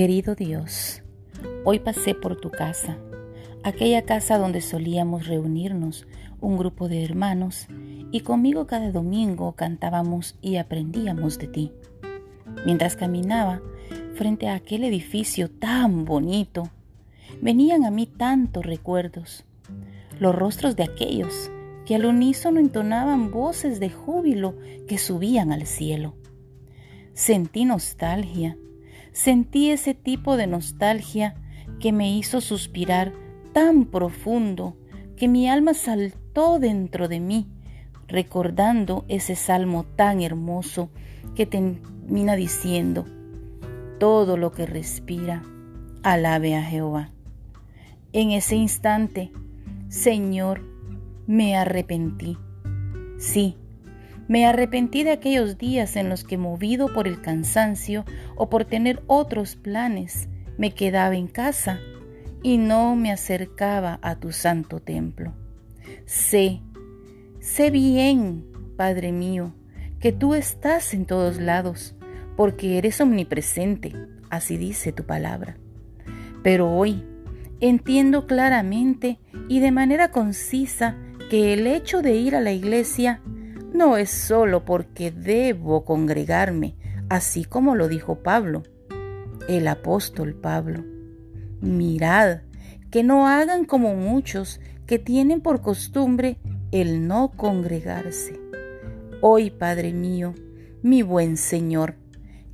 Querido Dios, hoy pasé por tu casa, aquella casa donde solíamos reunirnos un grupo de hermanos y conmigo cada domingo cantábamos y aprendíamos de ti. Mientras caminaba frente a aquel edificio tan bonito, venían a mí tantos recuerdos, los rostros de aquellos que al unísono entonaban voces de júbilo que subían al cielo. Sentí nostalgia Sentí ese tipo de nostalgia que me hizo suspirar tan profundo que mi alma saltó dentro de mí, recordando ese salmo tan hermoso que termina diciendo, todo lo que respira, alabe a Jehová. En ese instante, Señor, me arrepentí. Sí, me arrepentí de aquellos días en los que, movido por el cansancio o por tener otros planes, me quedaba en casa y no me acercaba a tu santo templo. Sé, sé bien, Padre mío, que tú estás en todos lados, porque eres omnipresente, así dice tu palabra. Pero hoy entiendo claramente y de manera concisa que el hecho de ir a la iglesia no es solo porque debo congregarme, así como lo dijo Pablo, el apóstol Pablo. Mirad, que no hagan como muchos que tienen por costumbre el no congregarse. Hoy, Padre mío, mi buen Señor,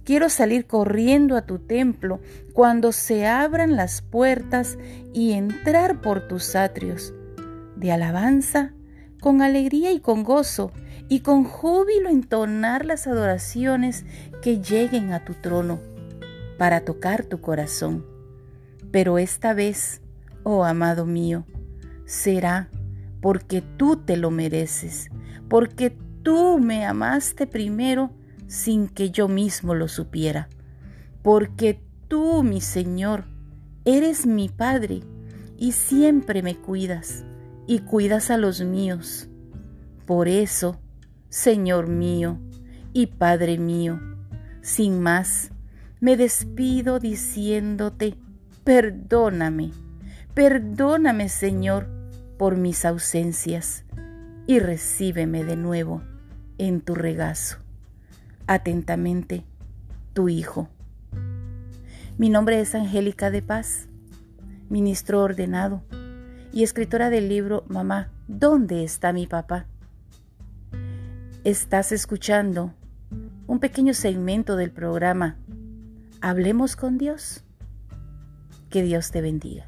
quiero salir corriendo a tu templo cuando se abran las puertas y entrar por tus atrios de alabanza con alegría y con gozo, y con júbilo entonar las adoraciones que lleguen a tu trono para tocar tu corazón. Pero esta vez, oh amado mío, será porque tú te lo mereces, porque tú me amaste primero sin que yo mismo lo supiera, porque tú, mi Señor, eres mi Padre y siempre me cuidas y cuidas a los míos. Por eso, Señor mío y Padre mío, sin más, me despido diciéndote, perdóname, perdóname Señor por mis ausencias y recíbeme de nuevo en tu regazo. Atentamente, tu Hijo. Mi nombre es Angélica de Paz, ministro ordenado y escritora del libro Mamá, ¿dónde está mi papá? Estás escuchando un pequeño segmento del programa Hablemos con Dios. Que Dios te bendiga.